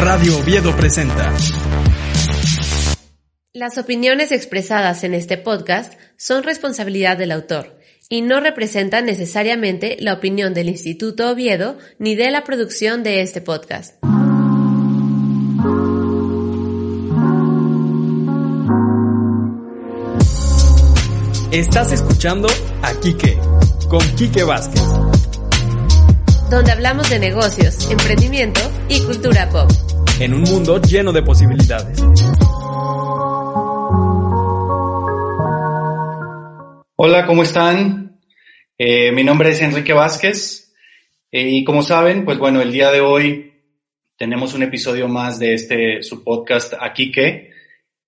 Radio Oviedo presenta. Las opiniones expresadas en este podcast son responsabilidad del autor y no representan necesariamente la opinión del Instituto Oviedo ni de la producción de este podcast. Estás escuchando a Quique, con Quique Vázquez. Donde hablamos de negocios, emprendimiento y cultura pop. En un mundo lleno de posibilidades. Hola, ¿cómo están? Eh, mi nombre es Enrique Vázquez eh, y como saben, pues bueno, el día de hoy tenemos un episodio más de este su podcast Aquí que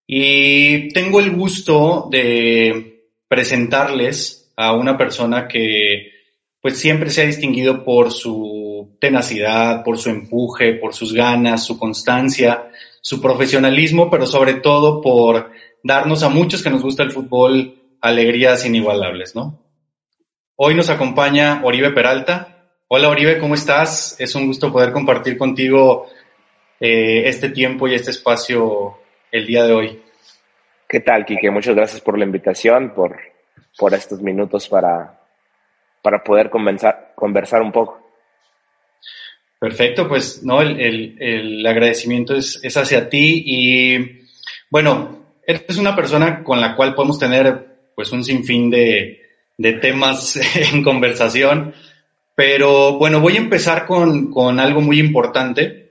y tengo el gusto de presentarles a una persona que pues siempre se ha distinguido por su tenacidad, por su empuje, por sus ganas, su constancia, su profesionalismo, pero sobre todo por darnos a muchos que nos gusta el fútbol alegrías inigualables, ¿no? Hoy nos acompaña Oribe Peralta. Hola Oribe, ¿cómo estás? Es un gusto poder compartir contigo eh, este tiempo y este espacio el día de hoy. ¿Qué tal, Quique? Muchas gracias por la invitación, por, por estos minutos para, para poder conversar, conversar un poco. Perfecto, pues no, el, el, el agradecimiento es, es, hacia ti y bueno, eres una persona con la cual podemos tener pues un sinfín de, de temas en conversación, pero bueno, voy a empezar con, con algo muy importante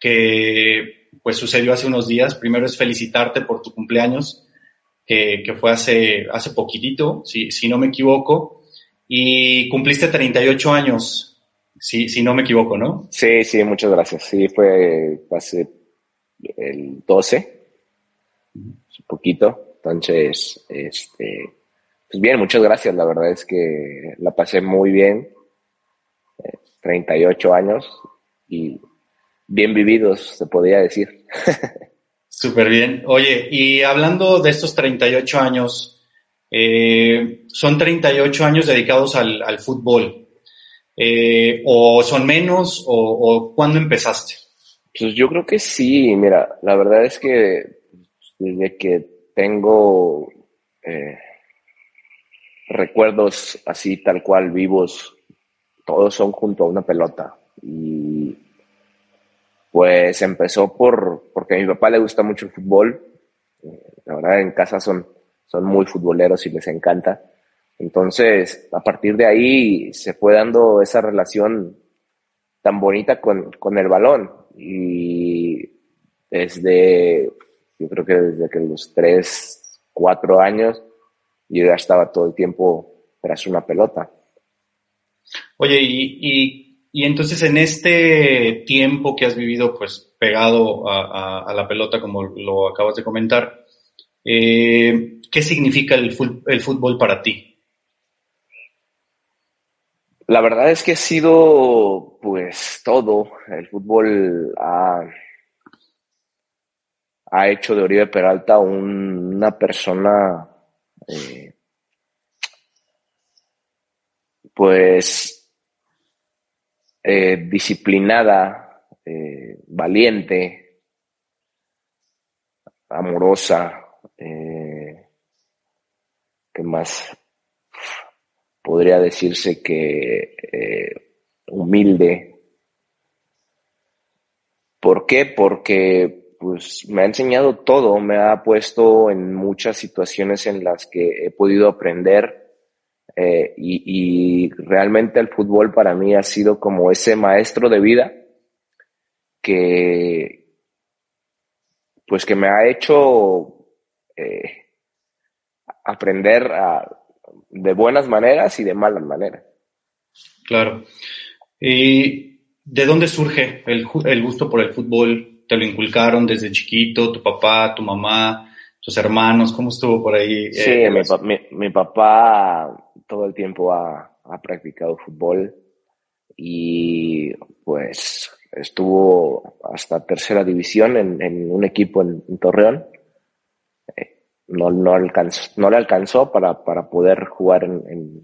que pues sucedió hace unos días. Primero es felicitarte por tu cumpleaños, que, que fue hace, hace poquitito, si, si no me equivoco, y cumpliste 38 años, si, si no me equivoco, ¿no? Sí, sí, muchas gracias. Sí, fue hace el 12, un poquito. Entonces, este, pues bien, muchas gracias. La verdad es que la pasé muy bien. 38 años y bien vividos, se podría decir. Súper bien. Oye, y hablando de estos 38 años, eh, son 38 años dedicados al, al fútbol. Eh, ¿O son menos? O, ¿O cuándo empezaste? Pues yo creo que sí. Mira, la verdad es que desde que tengo eh, recuerdos así tal cual vivos, todos son junto a una pelota. Y pues empezó por, porque a mi papá le gusta mucho el fútbol. La verdad, en casa son, son muy futboleros y les encanta. Entonces, a partir de ahí se fue dando esa relación tan bonita con, con el balón. Y desde, yo creo que desde que los tres, cuatro años, yo ya estaba todo el tiempo tras una pelota. Oye, y, y y entonces en este tiempo que has vivido pues pegado a, a, a la pelota, como lo acabas de comentar, eh, ¿qué significa el, fútbol para ti? La verdad es que ha sido pues todo. El fútbol ha, ha hecho de Oribe Peralta un, una persona eh, pues eh, disciplinada, eh, valiente, amorosa, eh, ¿qué más podría decirse que eh, humilde? ¿Por qué? Porque pues me ha enseñado todo, me ha puesto en muchas situaciones en las que he podido aprender eh, y, realmente el fútbol para mí ha sido como ese maestro de vida que pues que me ha hecho eh, aprender a, de buenas maneras y de malas maneras. Claro. Y ¿de dónde surge el, el gusto por el fútbol? ¿Te lo inculcaron desde chiquito, tu papá, tu mamá, tus hermanos? ¿Cómo estuvo por ahí? Sí, eh, mi, pa- mi- mi papá todo el tiempo ha, ha practicado fútbol y pues estuvo hasta tercera división en, en un equipo en, en Torreón. No, no, alcanzó, no le alcanzó para, para poder jugar en, en-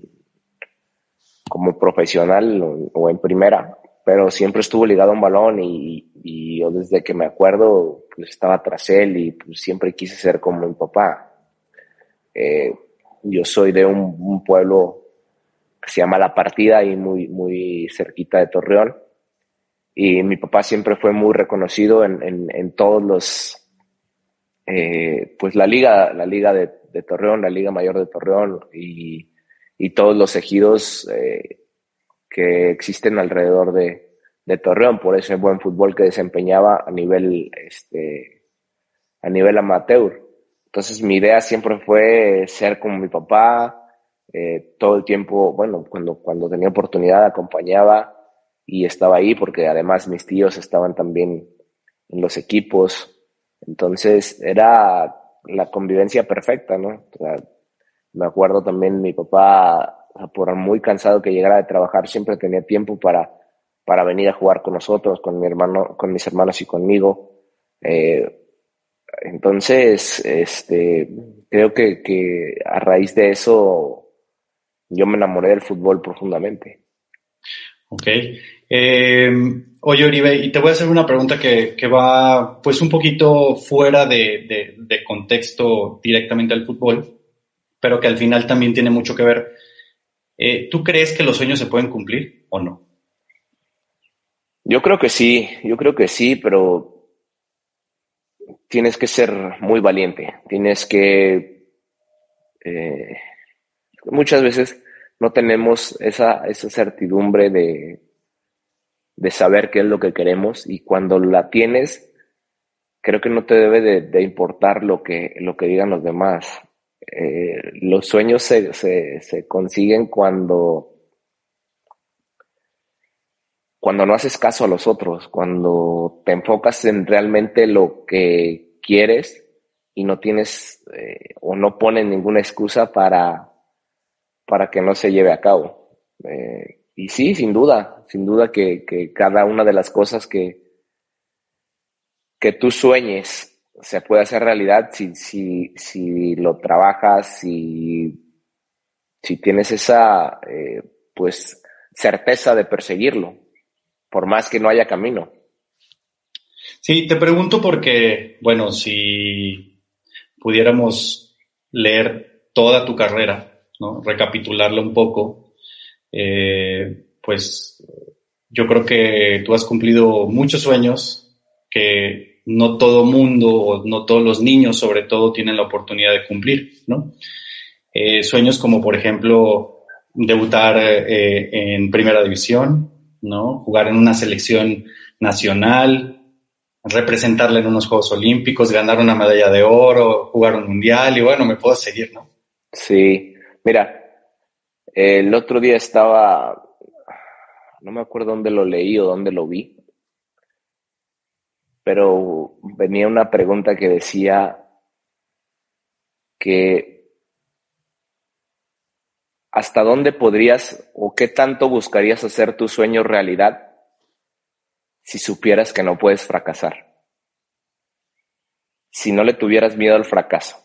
como profesional o, o en primera, pero siempre estuvo ligado a un balón y, y yo desde que me acuerdo pues estaba tras él y pues, siempre quise ser como mi papá. Eh, yo soy de un, un pueblo que se llama La Partida y muy, muy cerquita de Torreón. Y mi papá siempre fue muy reconocido en, en, en todos los, eh, pues la liga, la liga de, de, Torreón, la liga mayor de Torreón y, y todos los ejidos eh, que existen alrededor de, de, Torreón, por ese buen fútbol que desempeñaba a nivel, este, a nivel amateur. Entonces mi idea siempre fue ser como mi papá, eh, todo el tiempo, bueno, cuando, cuando tenía oportunidad acompañaba y estaba ahí porque además mis tíos estaban también en los equipos. Entonces era la convivencia perfecta, ¿no? Me acuerdo también mi papá, por muy cansado que llegara de trabajar, siempre tenía tiempo para, para venir a jugar con nosotros, con mi hermano, con mis hermanos y conmigo. Eh, entonces, este, creo que, que a raíz de eso yo me enamoré del fútbol profundamente. Ok. Eh, oye, Oribe, y te voy a hacer una pregunta que, va pues un poquito fuera de, contexto directamente al fútbol, pero que al final también tiene mucho que ver. Eh, ¿Tú crees que los sueños se pueden cumplir o no? Yo creo que sí, yo creo que sí, pero tienes que ser muy valiente, tienes que... Eh, muchas veces no tenemos esa, esa certidumbre de, de, saber qué es lo que queremos y cuando la tienes, creo que no te debe de, importar lo que, lo que digan los demás. Eh, los sueños se, se, se, consiguen cuando, cuando no haces caso a los otros, cuando te enfocas en realmente lo que quieres y no tienes eh, o no pones ninguna excusa para, para que no se lleve a cabo. Eh, y sí, sin duda, sin duda que, que, cada una de las cosas que, que tú sueñes se puede hacer realidad si, si, si lo trabajas, si, si tienes esa eh, pues certeza de perseguirlo, por más que no haya camino. Sí, te pregunto porque, bueno, si pudiéramos leer toda tu carrera, ¿no? recapitularla un poco, eh, pues yo creo que tú has cumplido muchos sueños que no todo mundo no todos los niños sobre todo tienen la oportunidad de cumplir, ¿no? Eh, sueños como por ejemplo debutar eh, en primera división, ¿no? Jugar en una selección nacional, representarla en unos Juegos Olímpicos, ganar una medalla de oro, jugar un mundial y bueno, me puedo seguir, ¿no? Sí, mira, el otro día estaba, no me acuerdo dónde lo leí o dónde lo vi, pero venía una pregunta que decía que hasta dónde podrías o qué tanto buscarías hacer tu sueño realidad si supieras que no puedes fracasar, si no le tuvieras miedo al fracaso.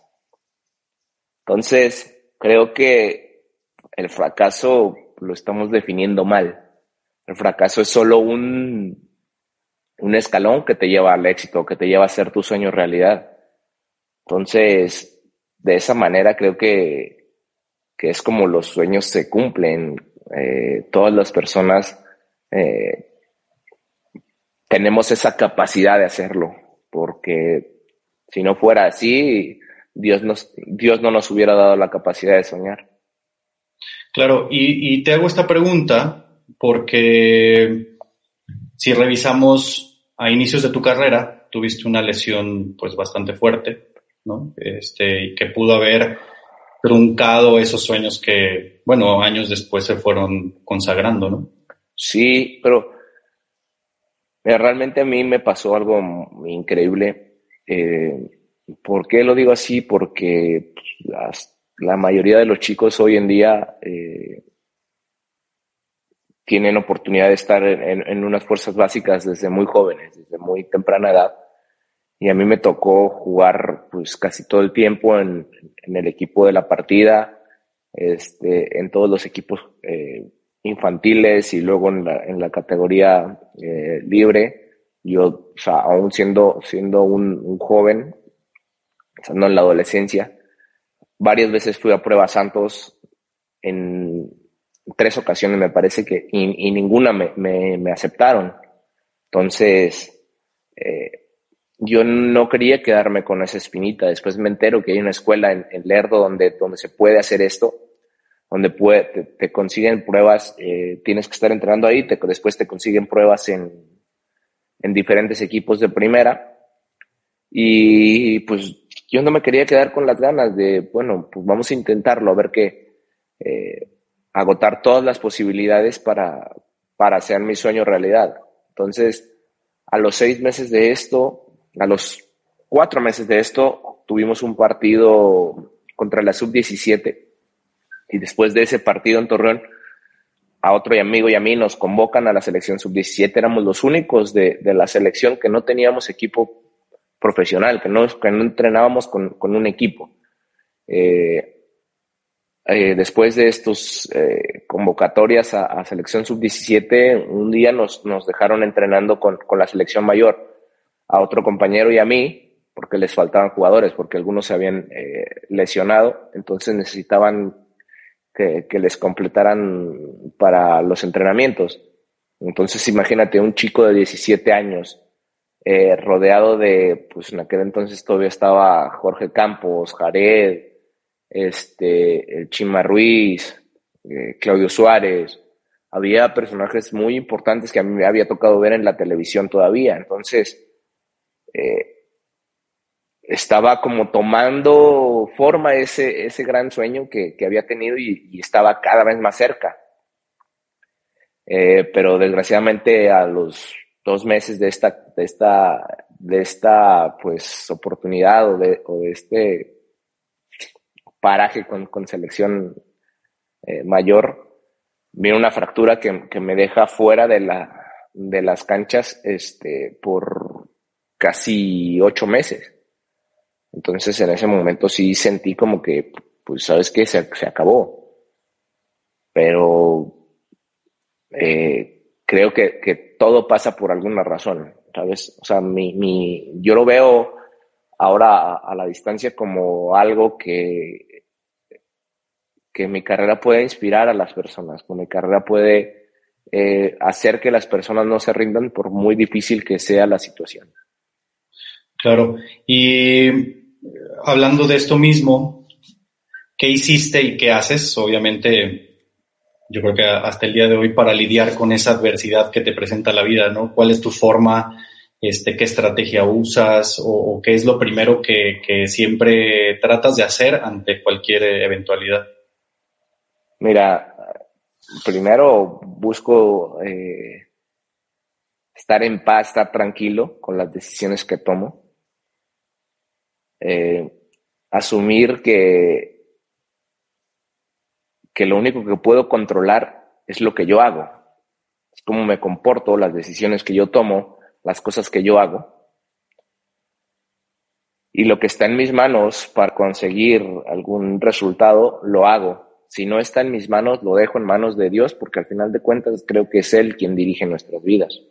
Entonces, creo que el fracaso lo estamos definiendo mal. El fracaso es solo un, un escalón que te lleva al éxito, que te lleva a hacer tu sueño realidad. Entonces, de esa manera creo que, que es como los sueños se cumplen. Eh, todas las personas eh, tenemos esa capacidad de hacerlo, porque si no fuera así, Dios, nos, Dios no nos hubiera dado la capacidad de soñar. Claro, y, te hago esta pregunta porque si revisamos a inicios de tu carrera, tuviste una lesión pues bastante fuerte, ¿no? Este, que pudo haber truncado esos sueños que, bueno, años después se fueron consagrando, ¿no? Sí, pero realmente a mí me pasó algo increíble. Eh, ¿Por qué lo digo así? Porque pues, la mayoría de los chicos hoy en día eh, tienen oportunidad de estar en, unas fuerzas básicas desde muy jóvenes, desde muy temprana edad. Y a mí me tocó jugar pues casi todo el tiempo en, el equipo de la partida, este, en todos los equipos eh, infantiles y luego en la, en la categoría eh, libre. Yo, aún siendo, siendo un, un joven, estando en la adolescencia, varias veces fui a Prueba Santos en, tres ocasiones me parece que, y, ninguna me, me, aceptaron. Entonces, eh, yo no quería quedarme con esa espinita. Después me entero que hay una escuela en, Lerdo donde, donde se puede hacer esto, donde puede, te, consiguen pruebas, eh, tienes que estar entrenando ahí, te, después te consiguen pruebas en, en diferentes equipos de primera. Y pues yo no me quería quedar con las ganas de, bueno, pues vamos a intentarlo, a ver qué. Eh, agotar todas las posibilidades para, para hacer mi sueño realidad. Entonces, a los seis meses de esto, a los cuatro meses de esto, tuvimos un partido contra la sub-17 y después de ese partido en Torreón, a otro amigo y a mí nos convocan a la selección sub-17. Éramos los únicos de, de, la selección que no teníamos equipo profesional, que no, que no entrenábamos con, con un equipo. Eh, eh, después de estos eh, convocatorias a, selección sub-17, un día nos, nos dejaron entrenando con, con, la selección mayor, a otro compañero y a mí, porque les faltaban jugadores, porque algunos se habían eh, lesionado, entonces necesitaban que, que, les completaran para los entrenamientos. Entonces imagínate un chico de 17 años rodeado de, pues en aquel entonces todavía estaba Jorge Campos, Jared, este, el Chima Ruiz, eh, Claudio Suárez. Había personajes muy importantes que a mí me había tocado ver en la televisión todavía. Entonces, eh, estaba como tomando forma ese, ese gran sueño que, había tenido y, estaba cada vez más cerca. Eh, pero desgraciadamente a los dos meses de esta, de esta, de esta pues oportunidad o de, o de este paraje con, selección eh, mayor, viene una fractura que, me deja fuera de, la, de las canchas este, por casi ocho meses. Entonces en ese momento sí sentí como que, pues sabes que se, se, acabó. Pero eh, creo que, todo pasa por alguna razón, ¿sabes? O sea, mi, mi, yo lo veo ahora a, la distancia como algo que, que mi carrera puede inspirar a las personas, que mi carrera puede eh, hacer que las personas no se rindan por muy difícil que sea la situación. Claro, y hablando de esto mismo, ¿qué hiciste y qué haces? Obviamente, yo creo que hasta el día de hoy para lidiar con esa adversidad que te presenta la vida, ¿no? ¿Cuál es tu forma este, qué estrategia usas o, qué es lo primero que, siempre tratas de hacer ante cualquier eventualidad? Mira, primero busco eh, estar en paz, estar tranquilo con las decisiones que tomo. Eh, asumir que, que lo único que puedo controlar es lo que yo hago, es cómo me comporto, las decisiones que yo tomo, las cosas que yo hago. Y lo que está en mis manos para conseguir algún resultado, lo hago. Si no está en mis manos, lo dejo en manos de Dios, porque al final de cuentas creo que es Él quien dirige nuestras vidas.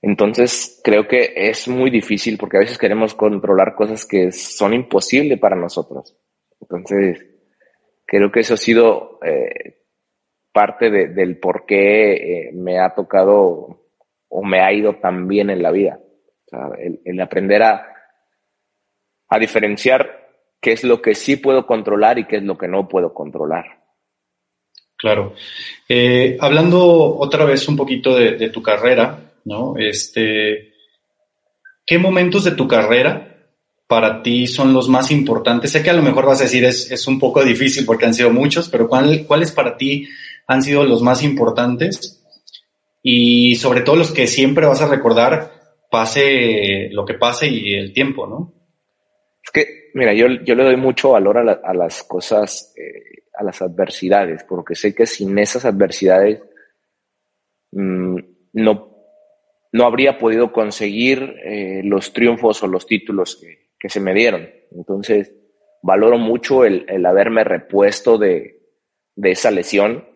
Entonces, creo que es muy difícil porque a veces queremos controlar cosas que son imposibles para nosotros. Entonces, creo que eso ha sido eh, parte del por qué eh, me ha tocado o me ha ido tan bien en la vida. el, aprender a, diferenciar qué es lo que sí puedo controlar y qué es lo que no puedo controlar. Claro. Eh, hablando otra vez un poquito de, tu carrera, ¿no? Este, ¿qué momentos de tu carrera para ti son los más importantes? Sé que a lo mejor vas a decir es, es un poco difícil porque han sido muchos, pero ¿cuáles para ti han sido los más importantes y sobre todo los que siempre vas a recordar, pase lo que pase y el tiempo, ¿no? Es que, mira, yo, yo le doy mucho valor a, las cosas, eh, a las adversidades, porque sé que sin esas adversidades mm, no, no habría podido conseguir eh, los triunfos o los títulos que, que, se me dieron. Entonces, valoro mucho el, el haberme repuesto de, de esa lesión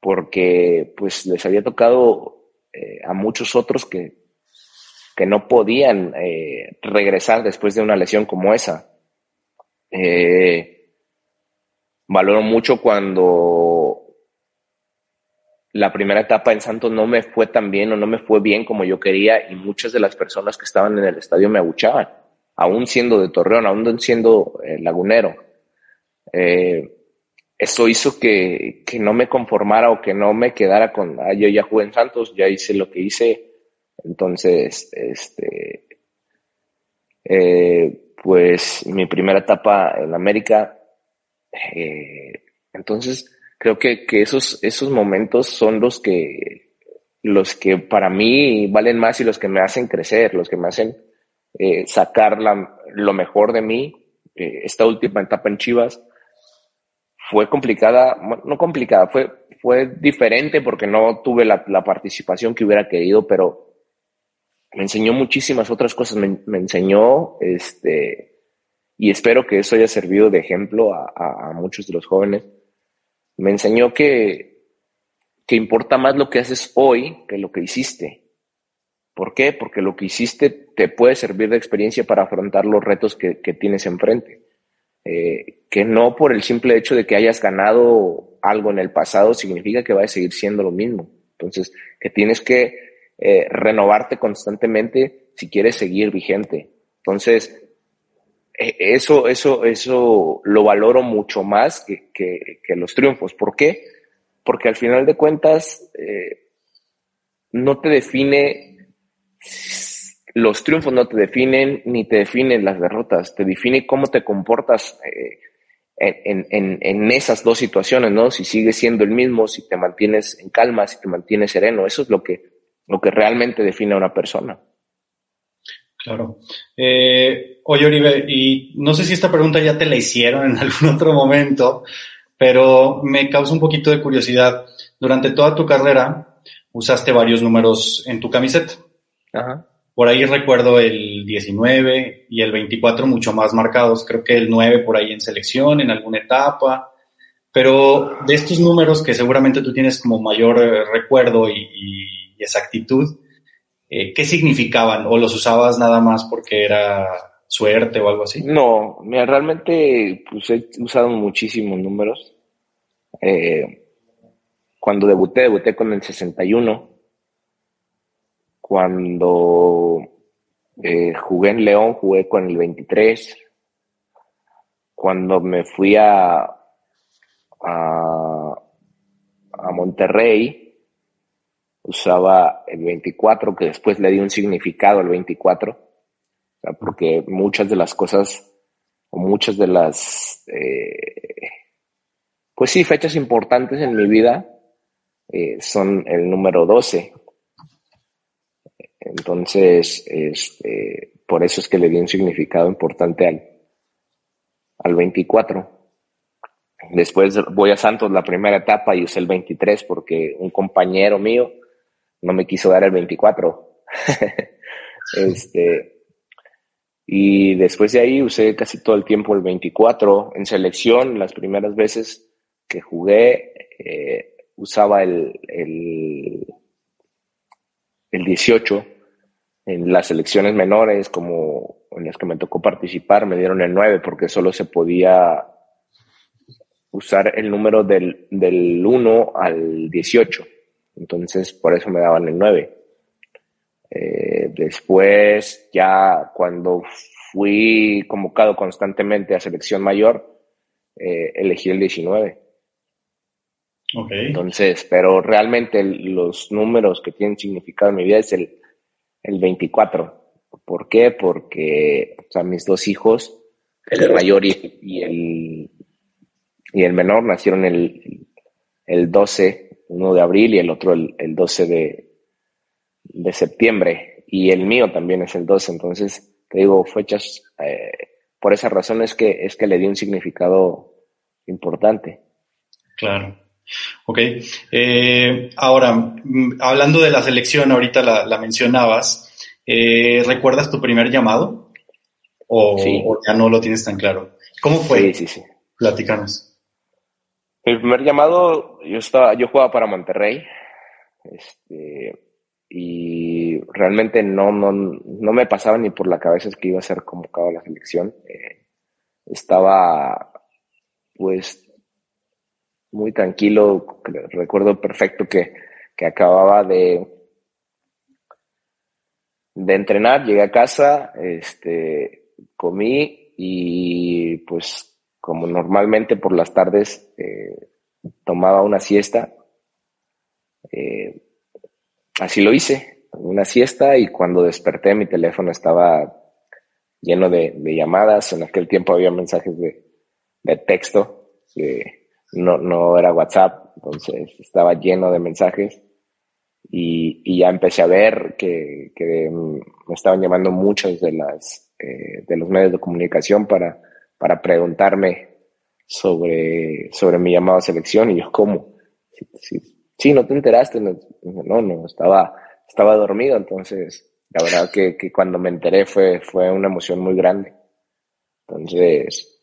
porque pues les había tocado eh, a muchos otros que, que no podían eh, regresar después de una lesión como esa. Eh, valoro mucho cuando la primera etapa en Santos no me fue tan bien o no me fue bien como yo quería y muchas de las personas que estaban en el estadio me abuchaban, aún siendo de Torreón, aún siendo lagunero eso hizo que, que, no me conformara o que no me quedara con, ah, yo ya jugué en Santos, ya hice lo que hice, entonces, este, eh, pues mi primera etapa en América, eh, entonces creo que, que, esos, esos momentos son los que, los que para mí valen más y los que me hacen crecer, los que me hacen eh, sacar lo mejor de mí. esta última etapa en Chivas, fue complicada, no complicada, fue, fue diferente porque no tuve la, participación que hubiera querido, pero me enseñó muchísimas otras cosas, me, enseñó, este, y espero que eso haya servido de ejemplo a, muchos de los jóvenes, me enseñó que, que importa más lo que haces hoy que lo que hiciste. ¿Por qué? Porque lo que hiciste te puede servir de experiencia para afrontar los retos que, que tienes enfrente. Eh, que no por el simple hecho de que hayas ganado algo en el pasado significa que va a seguir siendo lo mismo. Entonces, que tienes que eh, renovarte constantemente si quieres seguir vigente. Entonces, e, eso, eso, eso lo valoro mucho más que, que, los triunfos. ¿Por qué? Porque al final de cuentas, eh, no te define los triunfos no te definen ni te definen las derrotas, te define cómo te comportas eh, en, en, en, esas dos situaciones, ¿no? Si sigues siendo el mismo, si te mantienes en calma, si te mantienes sereno, eso es lo que, lo que realmente define a una persona. Claro. Eh, oye, Oribe, y no sé si esta pregunta ya te la hicieron en algún otro momento, pero me causa un poquito de curiosidad. Durante toda tu carrera usaste varios números en tu camiseta. Ajá. Por ahí recuerdo el 19 y el 24 mucho más marcados, creo que el 9 por ahí en selección, en alguna etapa. Pero de estos números que seguramente tú tienes como mayor eh, recuerdo y, exactitud, eh, ¿qué significaban? ¿O los usabas nada más porque era suerte o algo así? No, mira, realmente pues, he usado muchísimos números. Eh, cuando debuté, debuté con el 61 cuando eh, jugué en León, jugué con el 23. Cuando me fui a, a, Monterrey, usaba el 24, que después le di un significado al 24, porque muchas de las cosas, o muchas de las, eh, pues sí, fechas importantes en mi vida eh, son el número 12. Entonces, este, por eso es que le di un significado importante al, al 24. Después voy a Santos la primera etapa y usé el 23 porque un compañero mío no me quiso dar el 24. este, y después de ahí usé casi todo el tiempo el 24. En selección, las primeras veces que jugué, eh, usaba el, el, el 18 en las selecciones menores, como en las que me tocó participar, me dieron el 9 porque solo se podía usar el número del, del 1 al 18. Entonces, por eso me daban el 9. Eh, después, ya cuando fui convocado constantemente a selección mayor, eh, elegí el 19. Okay. Entonces, pero realmente los números que tienen significado en mi vida es el el 24. ¿Por qué? Porque o mis dos hijos, el mayor y, el, y el menor, nacieron el, el 12 uno de abril y el otro el, el 12 de, de septiembre. Y el mío también es el 12. Entonces, te digo, fechas, eh, por esa razón es que, es que le di un significado importante. Claro. Ok. Eh, ahora, mm, hablando de la selección, ahorita la, la mencionabas, eh, ¿recuerdas tu primer llamado? O, Sí. o ya no lo tienes tan claro? ¿Cómo fue? Sí, sí, sí. Platícanos. El primer llamado, yo estaba, yo jugaba para Monterrey, este, y realmente no, no, no me pasaba ni por la cabeza que iba a ser convocado a la selección. Eh, estaba, pues, muy tranquilo. Recuerdo perfecto que, que acababa de, de entrenar, llegué a casa, este, comí y pues como normalmente por las tardes eh, tomaba una siesta, eh, así lo hice, una siesta y cuando desperté mi teléfono estaba lleno de, llamadas, en aquel tiempo había mensajes de, texto, que no, no era WhatsApp, entonces estaba lleno de mensajes y, y ya empecé a ver que, que me estaban llamando muchos de las eh, de los medios de comunicación para, para preguntarme sobre, sobre mi llamado a selección. Y yo cómo sí, sí, sí, no te enteraste no, no, no, estaba, estaba dormido. Entonces la verdad que, que cuando me enteré fue, fue una emoción muy grande. Entonces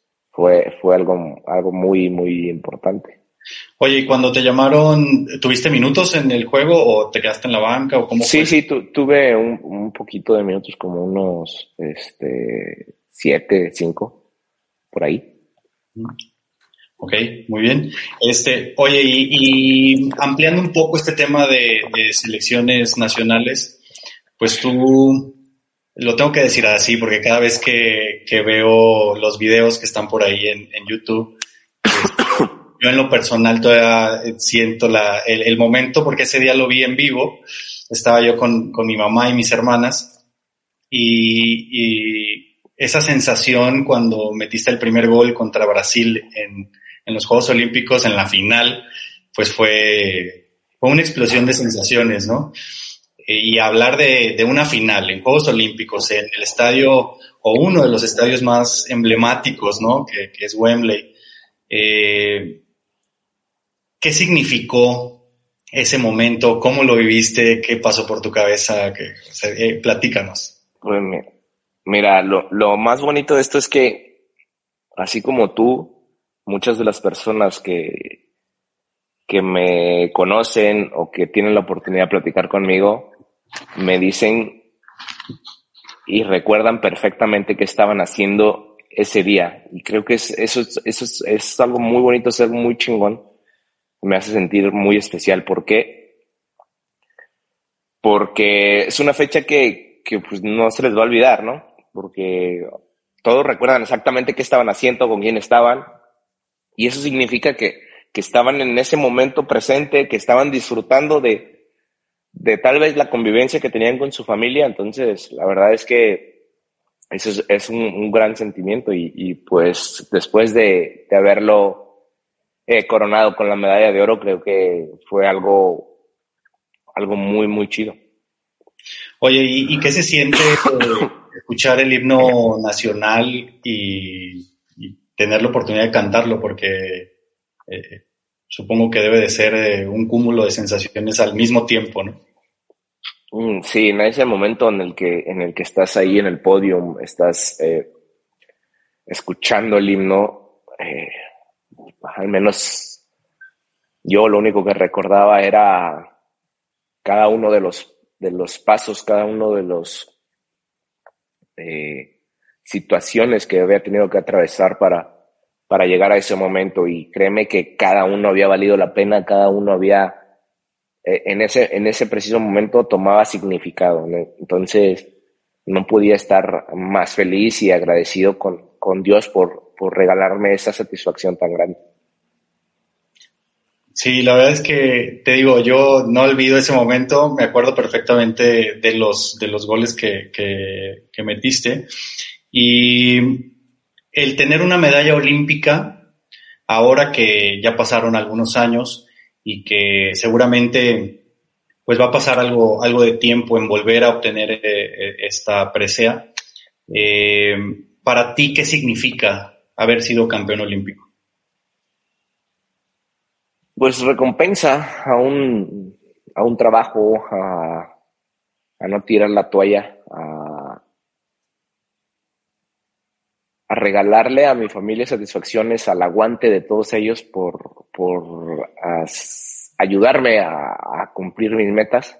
fue, fue algo, algo muy, muy importante. Oye, ¿y cuando te llamaron, tuviste minutos en el juego o te quedaste en la banca o cómo Sí, fue? sí, tu, tuve un, un poquito de minutos, como unos este, siete, cinco, por ahí. Ok, muy bien. Este, oye, y, y ampliando un poco este tema de, de selecciones nacionales, pues tú, lo tengo que decir así, porque cada vez que, que veo los videos que están por ahí en, en YouTube, pues, yo en lo personal todavía siento la, el, el, momento, porque ese día lo vi en vivo, estaba yo con, con mi mamá y mis hermanas, y, y, esa sensación cuando metiste el primer gol contra Brasil en, en los Juegos Olímpicos, en la final, pues fue, fue una explosión de sensaciones, ¿no? Y hablar de, de una final en Juegos Olímpicos, en el estadio, o uno de los estadios más emblemáticos, ¿no? Que, que es Wembley. Eh, ¿Qué significó ese momento? ¿Cómo lo viviste? ¿Qué pasó por tu cabeza? ¿Qué, o sea, eh, platícanos. Pues mira, lo, lo, más bonito de esto es que, así como tú, muchas de las personas que, que me conocen o que tienen la oportunidad de platicar conmigo, me dicen y recuerdan perfectamente qué estaban haciendo ese día. Y creo que es, eso, es, eso es, es algo muy bonito, es algo muy chingón me hace sentir muy especial. ¿Por qué? Porque es una fecha que, que pues no se les va a olvidar, ¿no? Porque todos recuerdan exactamente qué estaban haciendo, con quién estaban. Y eso significa que, que estaban en ese momento presente, que estaban disfrutando de, de tal vez la convivencia que tenían con su familia. Entonces, la verdad es que eso es, un, gran sentimiento y, pues después de, de haberlo eh, coronado con la medalla de oro, creo que fue algo, algo muy, muy chido. Oye, ¿y, qué se siente eh, escuchar el himno nacional y, y, tener la oportunidad de cantarlo? Porque eh, supongo que debe de ser eh, un cúmulo de sensaciones al mismo tiempo, ¿no? Mm, sí, en ese momento en el que, en el que estás ahí en el podio, estás eh, escuchando el himno, eh, al menos yo lo único que recordaba era cada uno de los, de los pasos, cada uno de los situaciones que había tenido que atravesar para, para llegar a ese momento y créeme que cada uno había valido la pena, cada uno había eh, en ese, en ese preciso momento tomaba significado. Entonces no podía estar más feliz y agradecido con, con Dios por, por regalarme esa satisfacción tan grande. Sí, la verdad es que te digo, yo no olvido ese momento, me acuerdo perfectamente de los, de los goles que, que, que metiste. Y el tener una medalla olímpica, ahora que ya pasaron algunos años, y que seguramente pues va a pasar algo, algo de tiempo en volver a obtener eh, esta presea. para ti, ¿qué significa haber sido campeón olímpico? Pues recompensa a un, a un trabajo, a, a no tirar la toalla, a, a regalarle a mi familia satisfacciones al aguante de todos ellos por, por ayudarme a, cumplir mis metas.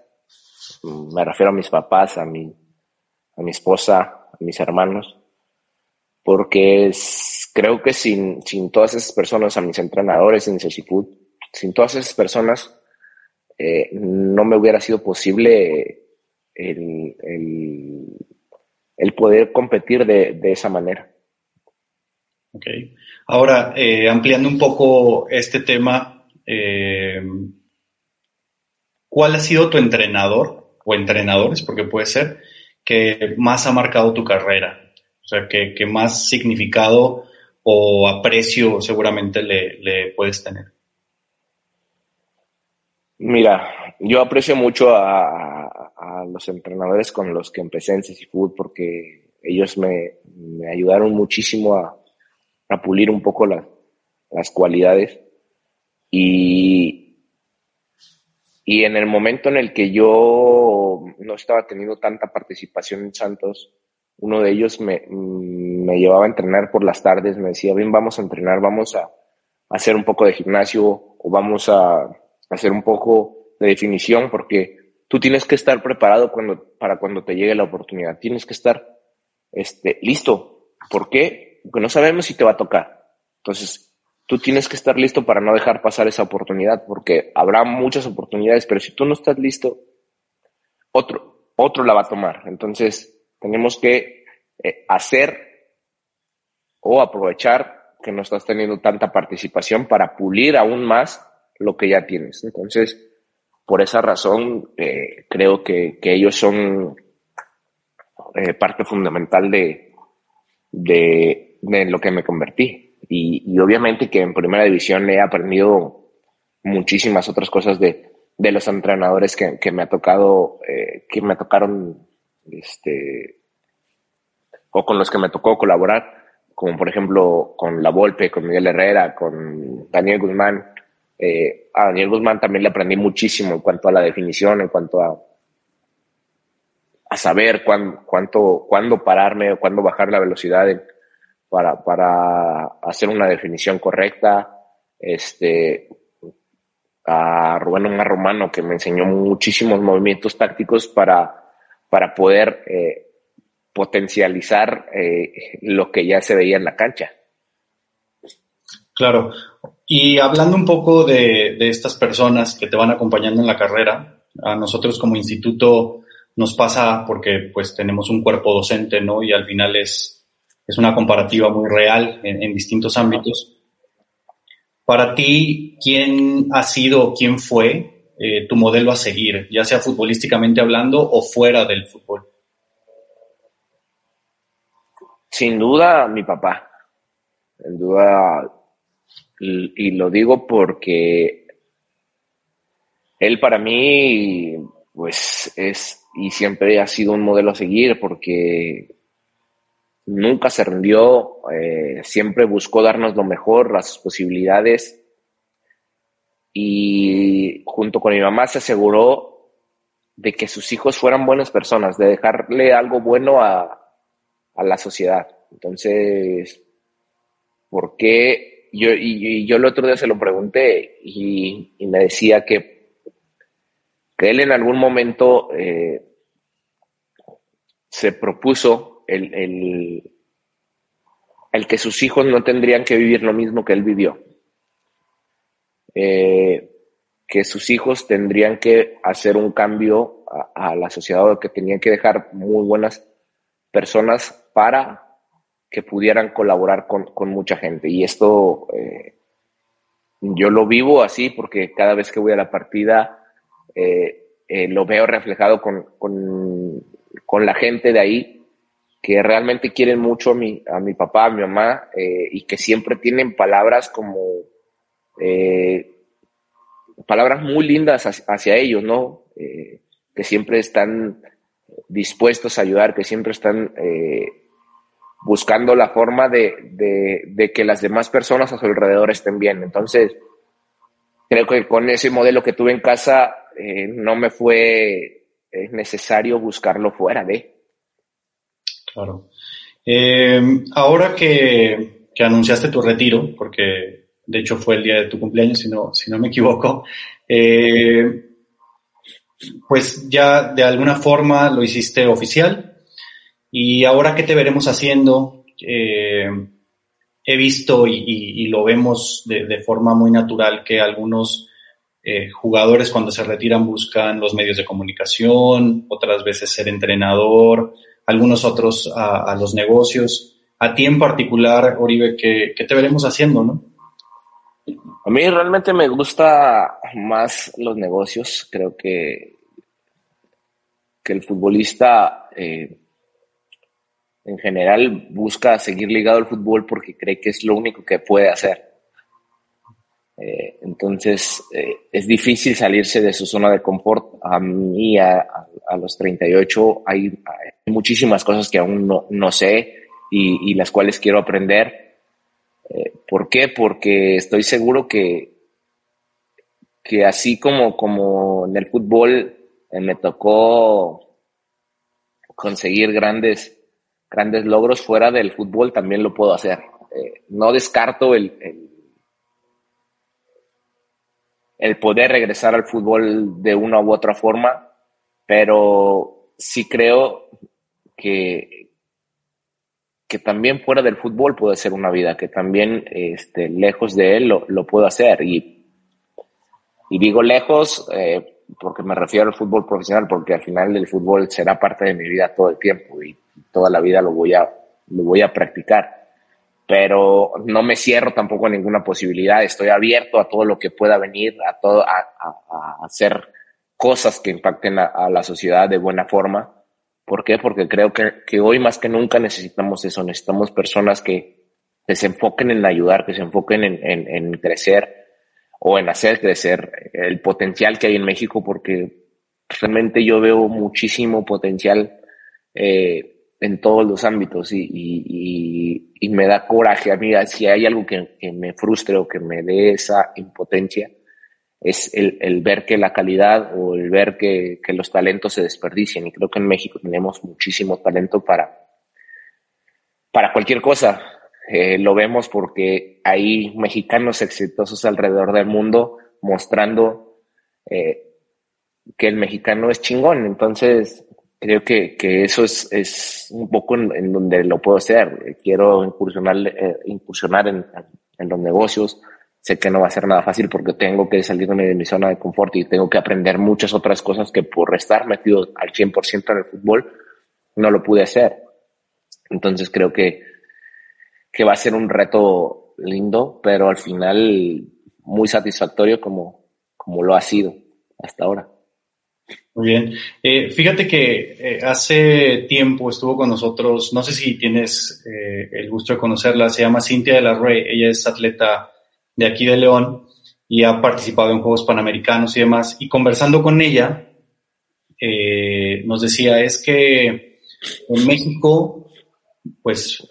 Me refiero a mis papás, a mi, a mi esposa, a mis hermanos, porque creo que sin, sin todas esas personas, a mis entrenadores en Ceciput, sin todas esas personas, eh, no me hubiera sido posible el, el, poder competir de, de esa manera. Ok. Ahora, eh, ampliando un poco este tema, eh, ¿cuál ha sido tu entrenador o entrenadores, porque puede ser, que más ha marcado tu carrera? O sea, que, más significado o aprecio seguramente le, puedes tener. Mira, yo aprecio mucho a, los entrenadores con los que empecé en Food porque ellos me ayudaron muchísimo a, a pulir un poco las cualidades. Y, y en el momento en el que yo no estaba teniendo tanta participación en Santos, uno de ellos me, me llevaba a entrenar por las tardes, me decía, bien, vamos a entrenar, vamos a, hacer un poco de gimnasio o vamos a, hacer un poco de definición, porque tú tienes que estar preparado cuando, para cuando te llegue la oportunidad, tienes que estar este, listo. ¿Por qué? No sabemos si te va a tocar. Entonces, tú tienes que estar listo para no dejar pasar esa oportunidad, porque habrá muchas oportunidades, pero si tú no estás listo, otro, otro la va a tomar. Entonces, tenemos que eh, hacer o aprovechar que no estás teniendo tanta participación para pulir aún más lo que ya tienes. Entonces, por esa razón, eh, creo que, ellos son eh, parte fundamental de, de, de lo que me convertí. Y, obviamente que en primera división he aprendido muchísimas otras cosas de, de los entrenadores que, que, me ha tocado, eh, que me tocaron, este, o con los que me tocó colaborar, como por ejemplo con La Volpe, con Miguel Herrera, con Daniel Guzmán. Eh, a Daniel Guzmán también le aprendí muchísimo en cuanto a la definición, en cuanto a, a saber cuándo, cuánto, cuándo pararme o cuándo bajar la velocidad en, para, para hacer una definición correcta. Este, a Rubén Omar Romano, que me enseñó muchísimos movimientos tácticos para, para poder eh, potencializar eh, lo que ya se veía en la cancha. Claro. Y hablando un poco de, de, estas personas que te van acompañando en la carrera, a nosotros como instituto nos pasa porque pues tenemos un cuerpo docente, ¿no? Y al final es es una comparativa muy real en, distintos ámbitos. Para ti, ¿quién ha sido, quién fue eh, tu modelo a seguir, ya sea futbolísticamente hablando o fuera del fútbol? Sin duda, mi papá. Sin duda, y lo digo porque él para mí, pues es y siempre ha sido un modelo a seguir porque nunca se rindió, eh, siempre buscó darnos lo mejor, las posibilidades y junto con mi mamá se aseguró de que sus hijos fueran buenas personas, de dejarle algo bueno a, la sociedad. Entonces, ¿por qué? Yo, y, yo el otro día se lo pregunté y, me decía que, que, él en algún momento eh, se propuso el, el, que sus hijos no tendrían que vivir lo mismo que él vivió. Eh, que sus hijos tendrían que hacer un cambio a, la sociedad o que tenían que dejar muy buenas personas para que pudieran colaborar con, mucha gente. Y esto eh, yo lo vivo así porque cada vez que voy a la partida eh, lo veo reflejado con, con, con, la gente de ahí que realmente quieren mucho a mi, a mi papá, a mi mamá, eh, y que siempre tienen palabras como, eh, palabras muy lindas hacia, ellos, ¿no? Eh, que siempre están dispuestos a ayudar, que siempre están eh, buscando la forma de, de, que las demás personas a su alrededor estén bien. Entonces, creo que con ese modelo que tuve en casa eh, no me fue necesario buscarlo fuera de. Claro. ahora que, que anunciaste tu retiro, porque de hecho fue el día de tu cumpleaños, si no, si no me equivoco, eh, pues ya de alguna forma lo hiciste oficial. Y ahora que te veremos haciendo, eh, he visto y, lo vemos de, forma muy natural que algunos eh, jugadores cuando se retiran buscan los medios de comunicación, otras veces ser entrenador, algunos otros a, los negocios. A ti en particular, Oribe, ¿qué, qué te veremos haciendo, no? A mí realmente me gusta más los negocios. Creo que, que el futbolista eh, en general busca seguir ligado al fútbol porque cree que es lo único que puede hacer. Eh, entonces eh, es difícil salirse de su zona de confort. A mí, a, los 38, hay, hay, muchísimas cosas que aún no, sé y, las cuales quiero aprender eh, ¿Por qué? Porque estoy seguro que, que así como, como en el fútbol me tocó conseguir grandes, grandes logros fuera del fútbol, también lo puedo hacer. No descarto el, el, poder regresar al fútbol de una u otra forma, pero sí creo que, que también fuera del fútbol puede ser una vida, que también este, lejos de él lo, puedo hacer. Y, y digo lejos eh, porque me refiero al fútbol profesional, porque al final el fútbol será parte de mi vida todo el tiempo y toda la vida lo voy a, lo voy a practicar. Pero no me cierro tampoco a ninguna posibilidad, estoy abierto a todo lo que pueda venir, a, todo, a, hacer cosas que impacten a la sociedad de buena forma. ¿Por qué? Porque creo que, hoy más que nunca necesitamos eso, necesitamos personas que, se enfoquen en ayudar, que se enfoquen en, crecer o en hacer crecer el potencial que hay en México, porque realmente yo veo muchísimo potencial eh, en todos los ámbitos y, me da coraje. A mí, si hay algo que, que me frustre o que me dé esa impotencia, es el, ver que la calidad o el ver que, los talentos se desperdician. Y creo que en México tenemos muchísimo talento para, para cualquier cosa. Eh, lo vemos porque hay mexicanos exitosos alrededor del mundo mostrando eh, que el mexicano es chingón. Entonces, creo que, eso es, es, un poco en, donde lo puedo hacer. Quiero incursionar, eh, incursionar en, en los negocios, Sé que no va a ser nada fácil porque tengo que salirme de mi zona de confort y tengo que aprender muchas otras cosas que por estar metido al 100% en el fútbol no lo pude hacer. Entonces creo que, que va a ser un reto lindo, pero al final muy satisfactorio como, como lo ha sido hasta ahora. Muy bien. Eh, fíjate que eh, hace tiempo estuvo con nosotros, no sé si tienes eh, el gusto de conocerla, se llama Cintia de la Rey, ella es atleta de aquí de León y ha participado en Juegos Panamericanos y demás. Y conversando con ella, eh, nos decía, es que en México, pues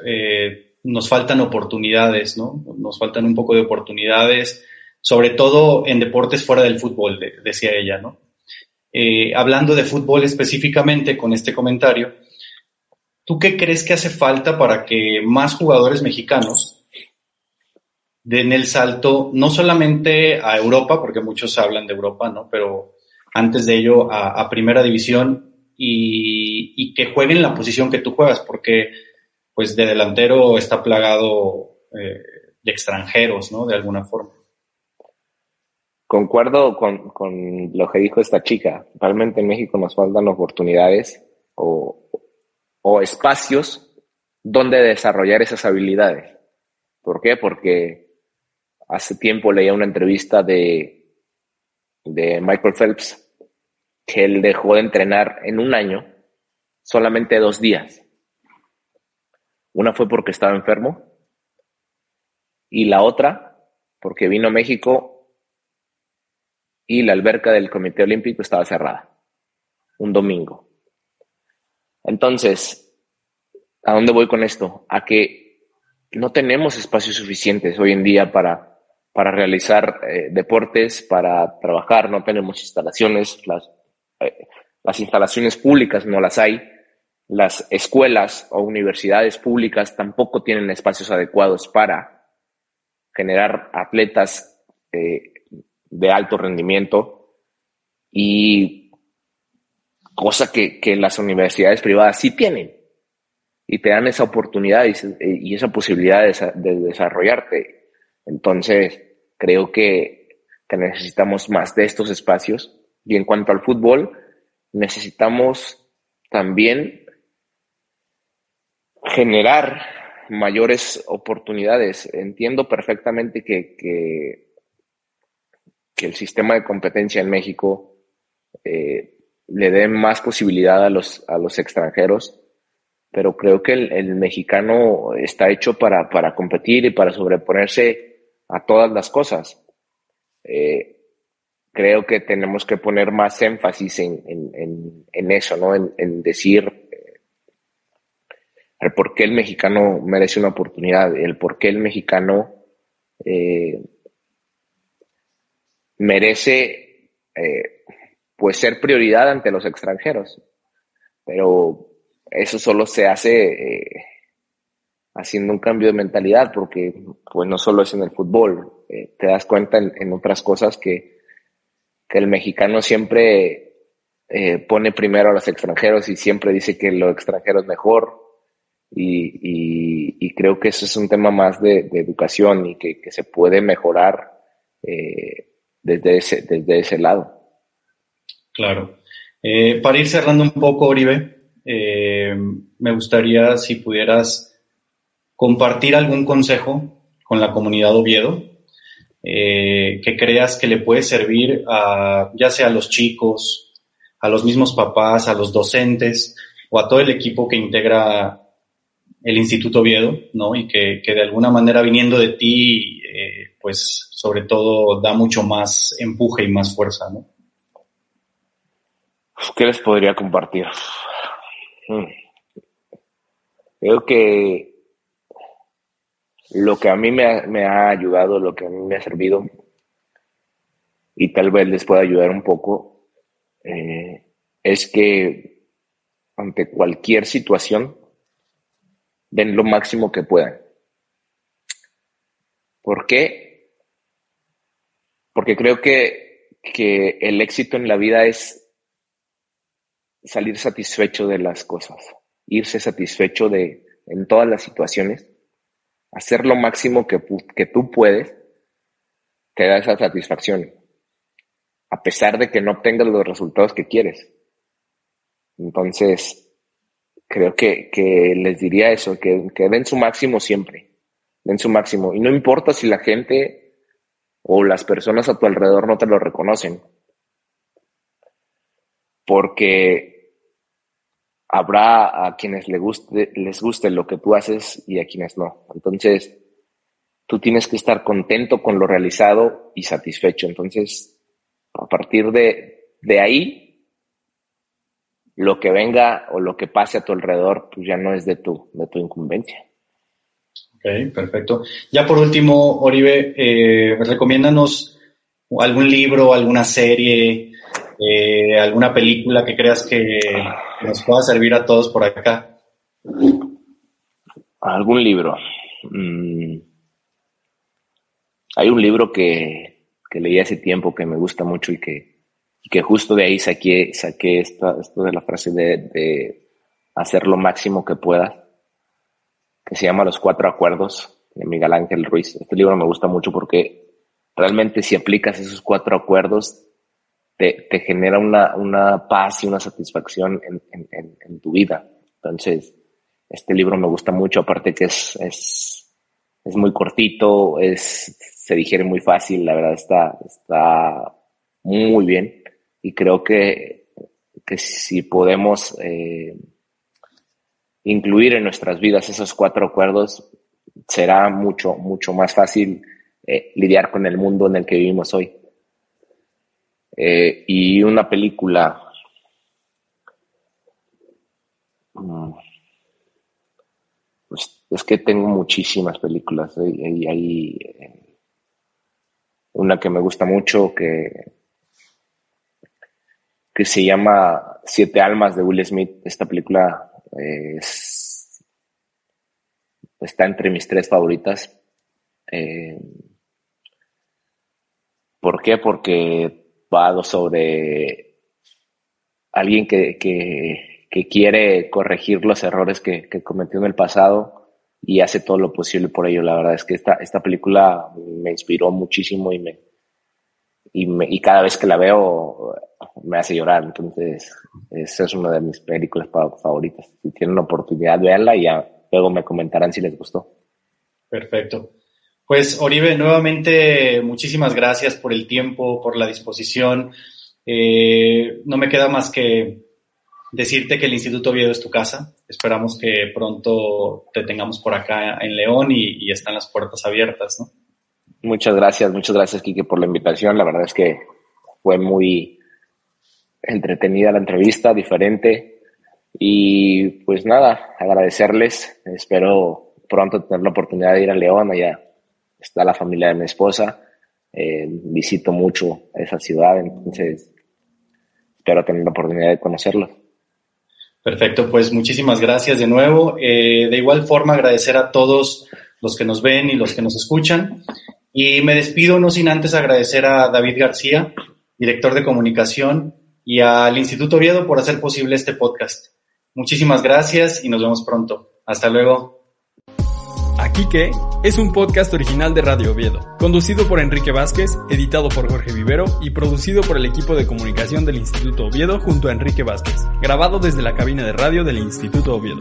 nos faltan oportunidades, ¿no? Nos faltan un poco de oportunidades, sobre todo en deportes fuera del fútbol, decía ella, ¿no? Eh, hablando de fútbol específicamente con este comentario, ¿tú qué crees que hace falta para que más jugadores mexicanos den el salto no solamente a Europa, porque muchos hablan de Europa, ¿no? Pero antes de ello a, Primera División y, que jueguen la posición que tú juegas, porque pues de delantero está plagado eh, de extranjeros, ¿no? De alguna forma. Concuerdo con, lo que dijo esta chica. Realmente en México nos faltan oportunidades o, o espacios donde desarrollar esas habilidades. ¿Por qué? Porque Hace tiempo leía una entrevista de, de Michael Phelps que él dejó de entrenar en un año solamente dos días. Una fue porque estaba enfermo y la otra porque vino a México y la alberca del Comité Olímpico estaba cerrada, un domingo. Entonces, ¿a dónde voy con esto? A que no tenemos espacios suficientes hoy en día para, para realizar eh, deportes, para trabajar, no tenemos instalaciones, las, eh, las instalaciones públicas no las hay, las escuelas o universidades públicas tampoco tienen espacios adecuados para generar atletas eh, de alto rendimiento y cosa que, las universidades privadas sí tienen y te dan esa oportunidad y, esa posibilidad de, desarrollarte. Entonces, creo que, que necesitamos más de estos espacios y en cuanto al fútbol, necesitamos también generar mayores oportunidades. Entiendo perfectamente que, que, el sistema de competencia en México eh, le dé más posibilidad a los, a los extranjeros, pero creo que el, mexicano está hecho para, para, competir y para sobreponerse a todas las cosas. Eh, creo que tenemos que poner más énfasis en, en, eso, ¿no? En, decir el por qué el mexicano merece una oportunidad, el por qué el mexicano eh, merece eh, pues ser prioridad ante los extranjeros. Pero eso solo se hace eh, haciendo un cambio de mentalidad, porque pues no solo es en el fútbol, te das cuenta en, otras cosas que, que, el mexicano siempre pone primero a los extranjeros y siempre dice que lo extranjero es mejor, y, creo que eso es un tema más de, educación y que, se puede mejorar eh, desde, ese, desde ese lado. Claro. Eh, para ir cerrando un poco, Oribe, eh, me gustaría si pudieras compartir algún consejo con la comunidad Oviedo que creas que le puede servir a ya sea a los chicos, a los mismos papás, a los docentes o a todo el equipo que integra el Instituto Oviedo, ¿no? Y que, de alguna manera viniendo de ti, eh, pues sobre todo da mucho más empuje y más fuerza, ¿no? ¿Qué les podría compartir? Hmm. Creo que lo que a mí me ha, ayudado, lo que a mí me ha servido, y tal vez les pueda ayudar un poco, eh, es que ante cualquier situación, den lo máximo que puedan. ¿Por qué? Porque creo que, que el éxito en la vida es salir satisfecho de las cosas, irse satisfecho de en todas las situaciones, hacer lo máximo que, que tú puedes, te da esa satisfacción, a pesar de que no obtengas los resultados que quieres. Entonces, creo que, que les diría eso, que, que, den su máximo siempre, den su máximo. Y no importa si la gente o las personas a tu alrededor no te lo reconocen, porque habrá a quienes les guste, les guste lo que tú haces y a quienes no. Entonces, tú tienes que estar contento con lo realizado y satisfecho. Entonces, a partir de, de ahí, lo que venga o lo que pase a tu alrededor, pues ya no es de tu, de tu incumbencia. Ok, perfecto. Ya por último, Oribe, eh, recomiéndanos algún libro, alguna serie, eh, alguna película que creas que nos pueda servir a todos por acá. ¿Algún libro? Mm. Hay un libro que, que leí hace tiempo que me gusta mucho y que, que justo de ahí saqué, saqué esta, esto de la frase de, de hacer lo máximo que pueda, que se llama Los Cuatro Acuerdos de Miguel Ángel Ruiz. Este libro me gusta mucho porque realmente si aplicas esos cuatro acuerdos, te, te genera una, una, paz y una satisfacción en, en, en, tu vida. Entonces, este libro me gusta mucho, aparte que es, es, es muy cortito, es, se digiere muy fácil, la verdad está, está muy bien y creo que, que si podemos eh, incluir en nuestras vidas esos cuatro acuerdos, será mucho, mucho más fácil eh, lidiar con el mundo en el que vivimos hoy. Eh, y una película. Mm, pues es que tengo muchísimas películas. Hay, hay, eh, una que me gusta mucho que, que se llama Siete Almas de Will Smith. Esta película es, está entre mis tres favoritas. Eh, ¿Por qué? Porque va sobre alguien que, que, quiere corregir los errores que, que, cometió en el pasado y hace todo lo posible por ello. La verdad es que esta, esta película me inspiró muchísimo y me, y, me, y cada vez que la veo me hace llorar. Entonces, esa es una de mis películas favoritas. Si tienen la oportunidad, verla y ya luego me comentarán si les gustó. Perfecto. Pues Oribe, nuevamente muchísimas gracias por el tiempo, por la disposición. Eh, no me queda más que decirte que el Instituto Oviedo es tu casa. Esperamos que pronto te tengamos por acá en León y, y están las puertas abiertas, ¿no? Muchas gracias, muchas gracias, Kike, por la invitación. La verdad es que fue muy entretenida la entrevista, diferente. Y pues nada, agradecerles. Espero pronto tener la oportunidad de ir a León. Allá está la familia de mi esposa. Eh, visito mucho esa ciudad, entonces espero tener la oportunidad de conocerlo. Perfecto, pues muchísimas gracias de nuevo. Eh, de igual forma, agradecer a todos los que nos ven y los que nos escuchan. Y me despido no sin antes agradecer a David García, director de comunicación, y al Instituto Oviedo por hacer posible este podcast. Muchísimas gracias y nos vemos pronto. Hasta luego. Aquí que es un podcast original de Radio Oviedo, conducido por Enrique Vázquez, editado por Jorge Vivero y producido por el equipo de comunicación del Instituto Oviedo junto a Enrique Vázquez, grabado desde la cabina de radio del Instituto Oviedo.